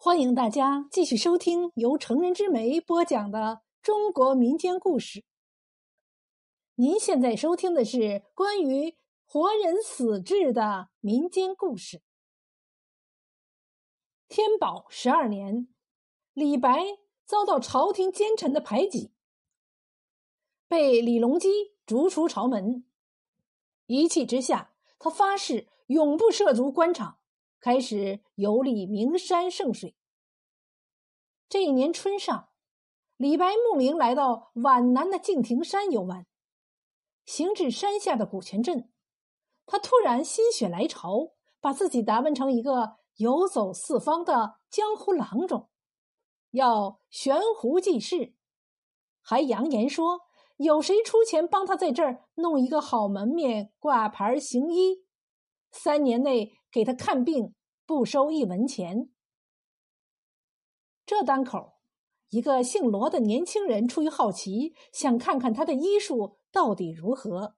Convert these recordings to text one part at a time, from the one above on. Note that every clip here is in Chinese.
欢迎大家继续收听由成人之美播讲的中国民间故事。您现在收听的是关于活人死志的民间故事。天宝十二年，李白遭到朝廷奸臣的排挤，被李隆基逐出朝门。一气之下，他发誓永不涉足官场。开始游历名山胜水。这一年春上，李白慕名来到皖南的敬亭山游玩。行至山下的古泉镇，他突然心血来潮，把自己打扮成一个游走四方的江湖郎中，要悬壶济世，还扬言说有谁出钱帮他在这儿弄一个好门面挂牌行医，三年内。给他看病不收一文钱。这当口，一个姓罗的年轻人出于好奇，想看看他的医术到底如何，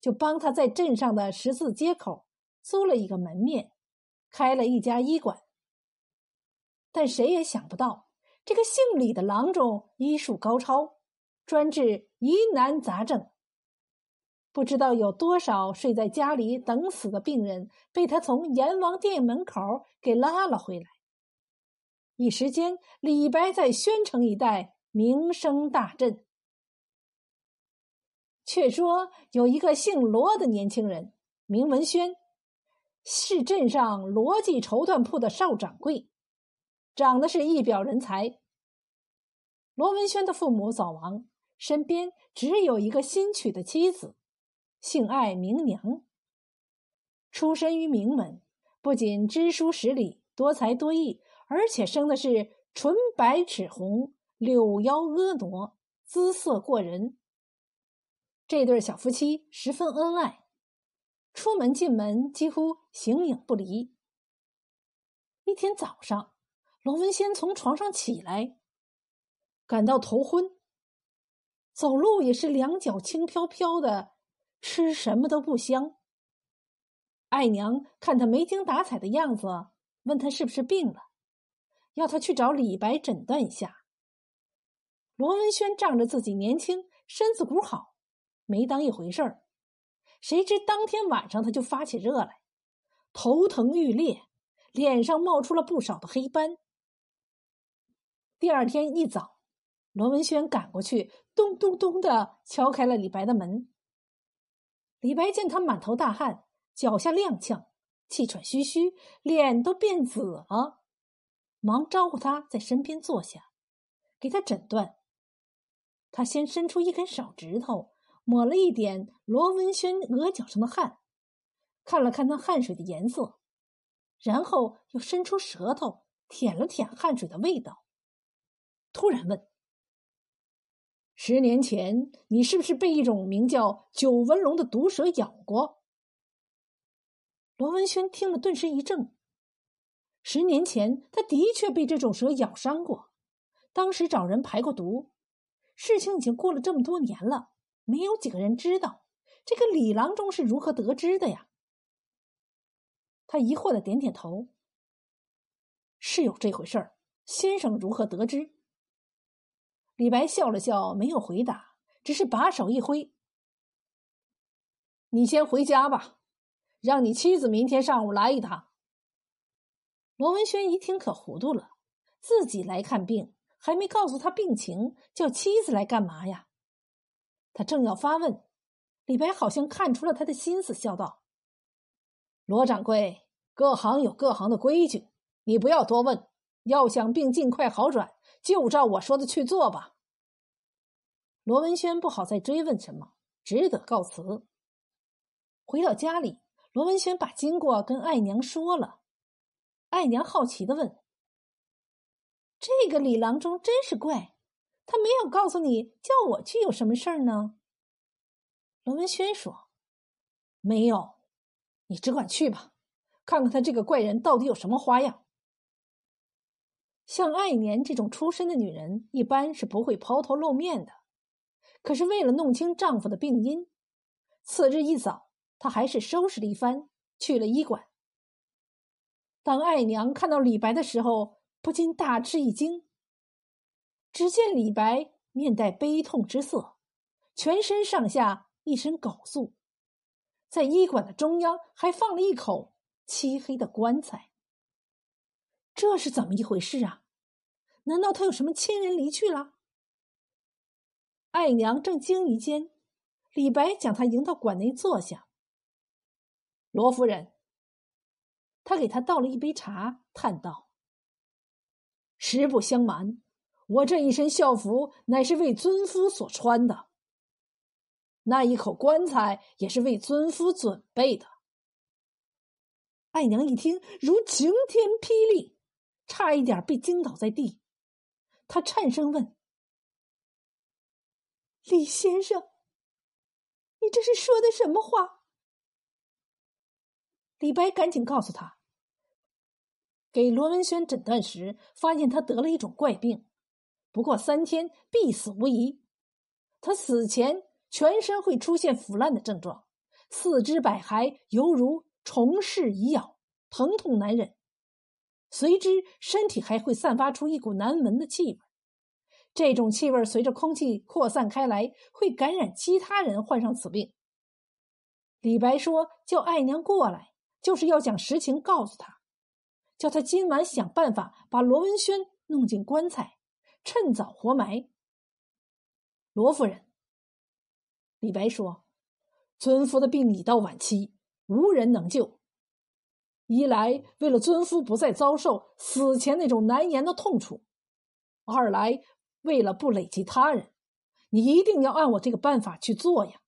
就帮他在镇上的十字街口租了一个门面，开了一家医馆。但谁也想不到，这个姓李的郎中医术高超，专治疑难杂症。不知道有多少睡在家里等死的病人，被他从阎王殿门口给拉了回来。一时间，李白在宣城一带名声大振。却说有一个姓罗的年轻人，名文轩，是镇上罗记绸缎铺的少掌柜，长得是一表人才。罗文轩的父母早亡，身边只有一个新娶的妻子。姓艾名娘，出身于名门，不仅知书识礼、多才多艺，而且生的是纯白齿红、柳腰婀娜，姿色过人。这对小夫妻十分恩爱，出门进门几乎形影不离。一天早上，罗文仙从床上起来，感到头昏，走路也是两脚轻飘飘的。吃什么都不香。爱娘看他没精打采的样子，问他是不是病了，要他去找李白诊断一下。罗文轩仗着自己年轻，身子骨好，没当一回事儿。谁知当天晚上他就发起热来，头疼欲裂，脸上冒出了不少的黑斑。第二天一早，罗文轩赶过去，咚咚咚的敲开了李白的门。李白见他满头大汗，脚下踉跄，气喘吁吁，脸都变紫了，忙招呼他在身边坐下，给他诊断。他先伸出一根手指头，抹了一点罗文轩额角上的汗，看了看那汗水的颜色，然后又伸出舌头舔了舔汗水的味道，突然问。十年前，你是不是被一种名叫九纹龙的毒蛇咬过？罗文轩听了，顿时一怔。十年前，他的确被这种蛇咬伤过，当时找人排过毒。事情已经过了这么多年了，没有几个人知道。这个李郎中是如何得知的呀？他疑惑的点点头：“是有这回事儿。先生如何得知？”李白笑了笑，没有回答，只是把手一挥：“你先回家吧，让你妻子明天上午来一趟。”罗文轩一听可糊涂了，自己来看病，还没告诉他病情，叫妻子来干嘛呀？他正要发问，李白好像看出了他的心思，笑道：“罗掌柜，各行有各行的规矩，你不要多问。要想病尽快好转。”就照我说的去做吧。罗文轩不好再追问什么，只得告辞。回到家里，罗文轩把经过跟爱娘说了。爱娘好奇的问：“这个李郎中真是怪，他没有告诉你叫我去有什么事儿呢？”罗文轩说：“没有，你只管去吧，看看他这个怪人到底有什么花样。”像爱年这种出身的女人，一般是不会抛头露面的。可是为了弄清丈夫的病因，次日一早，她还是收拾了一番，去了医馆。当爱娘看到李白的时候，不禁大吃一惊。只见李白面带悲痛之色，全身上下一身缟素，在医馆的中央还放了一口漆黑的棺材。这是怎么一回事啊？难道他有什么亲人离去了？爱娘正惊疑间，李白将她迎到馆内坐下。罗夫人，他给她倒了一杯茶，叹道：“实不相瞒，我这一身孝服乃是为尊夫所穿的，那一口棺材也是为尊夫准备的。”爱娘一听，如晴天霹雳，差一点被惊倒在地。他颤声问。李先生，你这是说的什么话？李白赶紧告诉他，给罗文轩诊断时，发现他得了一种怪病，不过三天必死无疑。他死前全身会出现腐烂的症状，四肢百骸犹如虫噬蚁咬，疼痛难忍。随之，身体还会散发出一股难闻的气味。这种气味随着空气扩散开来，会感染其他人，患上此病。李白说：“叫爱娘过来，就是要将实情告诉他，叫他今晚想办法把罗文轩弄进棺材，趁早活埋。”罗夫人，李白说：“尊夫的病已到晚期，无人能救。一来为了尊夫不再遭受死前那种难言的痛楚，二来……”为了不累及他人，你一定要按我这个办法去做呀！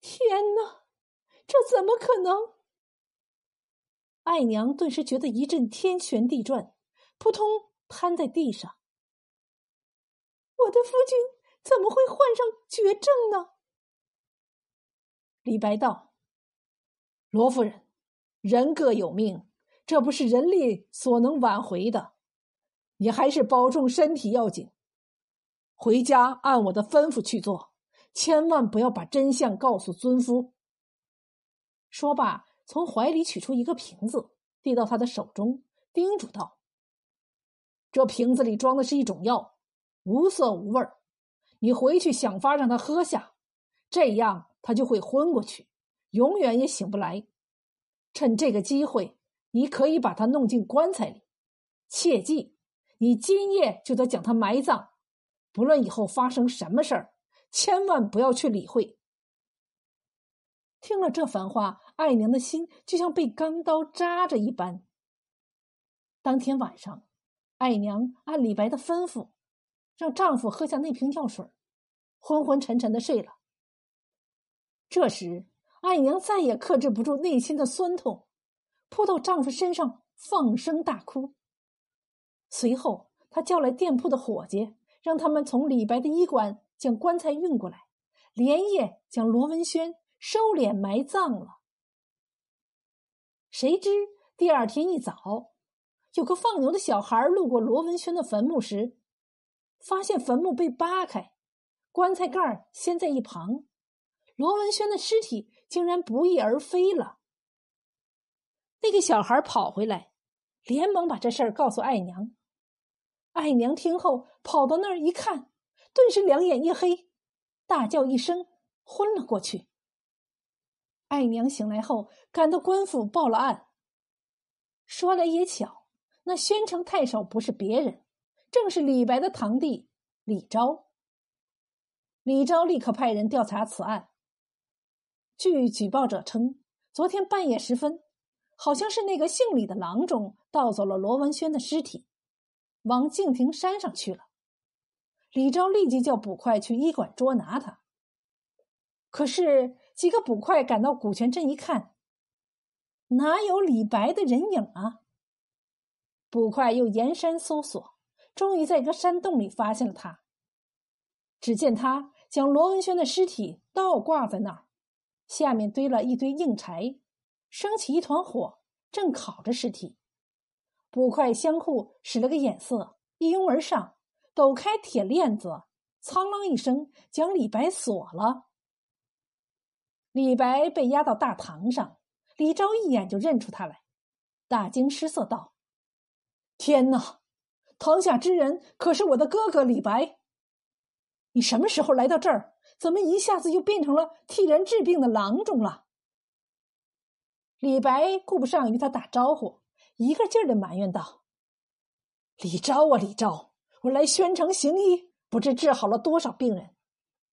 天哪，这怎么可能？爱娘顿时觉得一阵天旋地转，扑通瘫在地上。我的夫君怎么会患上绝症呢？李白道：“罗夫人，人各有命，这不是人力所能挽回的。”你还是保重身体要紧，回家按我的吩咐去做，千万不要把真相告诉尊夫。说罢，从怀里取出一个瓶子，递到他的手中，叮嘱道：“这瓶子里装的是一种药，无色无味儿你回去想法让他喝下，这样他就会昏过去，永远也醒不来。趁这个机会，你可以把他弄进棺材里，切记。”你今夜就得将他埋葬，不论以后发生什么事儿，千万不要去理会。听了这番话，爱娘的心就像被钢刀扎着一般。当天晚上，爱娘按李白的吩咐，让丈夫喝下那瓶药水，昏昏沉沉的睡了。这时，爱娘再也克制不住内心的酸痛，扑到丈夫身上，放声大哭。随后，他叫来店铺的伙计，让他们从李白的医馆将棺材运过来，连夜将罗文轩收敛埋葬了。谁知第二天一早，有个放牛的小孩路过罗文轩的坟墓时，发现坟墓被扒开，棺材盖掀在一旁，罗文轩的尸体竟然不翼而飞了。那个小孩跑回来，连忙把这事儿告诉爱娘。爱娘听后，跑到那儿一看，顿时两眼一黑，大叫一声，昏了过去。爱娘醒来后，赶到官府报了案。说来也巧，那宣城太守不是别人，正是李白的堂弟李昭。李昭立刻派人调查此案。据举报者称，昨天半夜时分，好像是那个姓李的郎中盗走了罗文轩的尸体。往敬亭山上去了。李昭立即叫捕快去医馆捉拿他。可是几个捕快赶到古泉镇一看，哪有李白的人影啊？捕快又沿山搜索，终于在一个山洞里发现了他。只见他将罗文轩的尸体倒挂在那儿，下面堆了一堆硬柴，升起一团火，正烤着尸体。捕快相互使了个眼色，一拥而上，抖开铁链子，苍啷一声将李白锁了。李白被押到大堂上，李昭一眼就认出他来，大惊失色道：“天哪！堂下之人可是我的哥哥李白。你什么时候来到这儿？怎么一下子又变成了替人治病的郎中了？李白顾不上与他打招呼，一个劲儿的埋怨道：“李昭啊，李昭，我来宣城行医，不知治好了多少病人，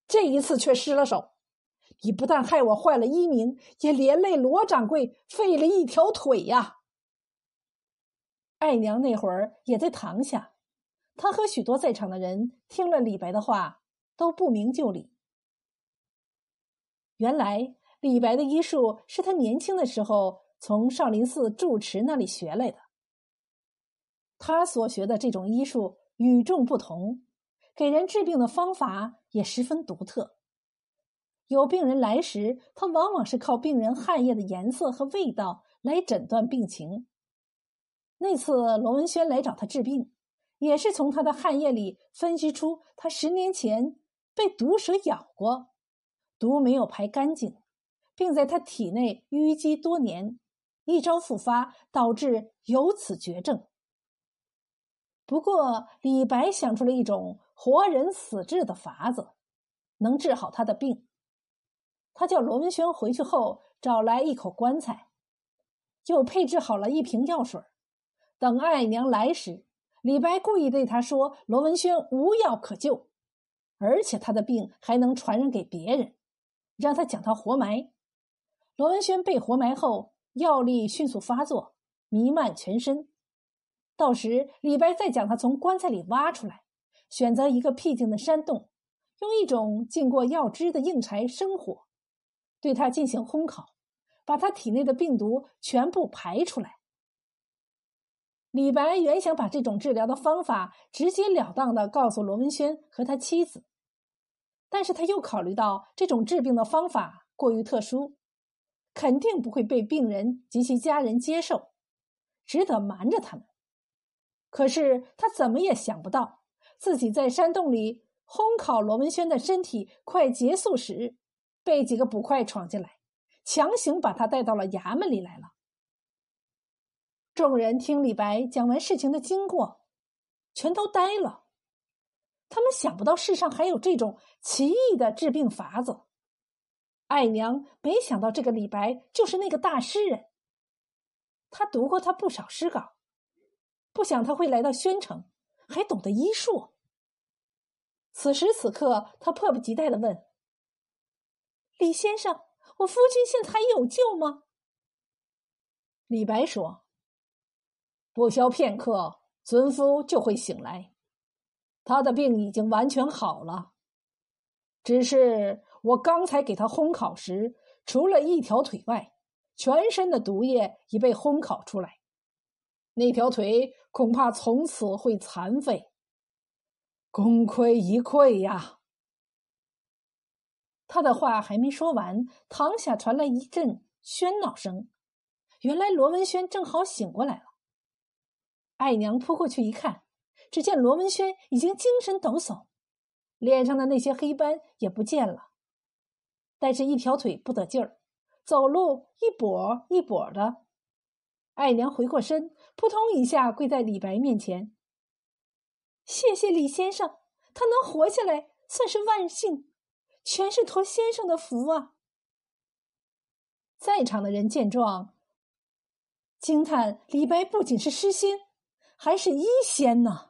这一次却失了手。你不但害我坏了医名，也连累罗掌柜废了一条腿呀！”爱娘那会儿也在堂下，她和许多在场的人听了李白的话，都不明就里。原来李白的医术是他年轻的时候从少林寺住持那里学来的。他所学的这种医术与众不同，给人治病的方法也十分独特。有病人来时，他往往是靠病人汗液的颜色和味道来诊断病情。那次罗文轩来找他治病，也是从他的汗液里分析出他十年前被毒蛇咬过。毒没有排干净，并在他体内淤积多年，一朝复发，导致有此绝症。不过，李白想出了一种活人死治的法子，能治好他的病。他叫罗文轩回去后找来一口棺材，又配置好了一瓶药水。等爱娘来时，李白故意对他说：“罗文轩无药可救，而且他的病还能传染给别人。”让他将他活埋。罗文轩被活埋后，药力迅速发作，弥漫全身。到时李白再将他从棺材里挖出来，选择一个僻静的山洞，用一种浸过药汁的硬柴生火，对他进行烘烤，把他体内的病毒全部排出来。李白原想把这种治疗的方法直截了当的告诉罗文轩和他妻子。但是他又考虑到这种治病的方法过于特殊，肯定不会被病人及其家人接受，只得瞒着他们。可是他怎么也想不到，自己在山洞里烘烤罗文轩的身体快结束时，被几个捕快闯进来，强行把他带到了衙门里来了。众人听李白讲完事情的经过，全都呆了。他们想不到世上还有这种奇异的治病法子。爱娘没想到这个李白就是那个大诗人。他读过他不少诗稿，不想他会来到宣城，还懂得医术。此时此刻，他迫不及待的问：“李先生，我夫君现在还有救吗？”李白说：“不消片刻，尊夫就会醒来。”他的病已经完全好了，只是我刚才给他烘烤时，除了一条腿外，全身的毒液已被烘烤出来，那条腿恐怕从此会残废，功亏一篑呀！他的话还没说完，堂下传来一阵喧闹声，原来罗文轩正好醒过来了。爱娘扑过去一看。只见罗文轩已经精神抖擞，脸上的那些黑斑也不见了，但是一条腿不得劲儿，走路一跛一跛的。爱娘回过身，扑通一下跪在李白面前：“谢谢李先生，他能活下来算是万幸，全是托先生的福啊！”在场的人见状，惊叹：李白不仅是诗仙，还是医仙呢。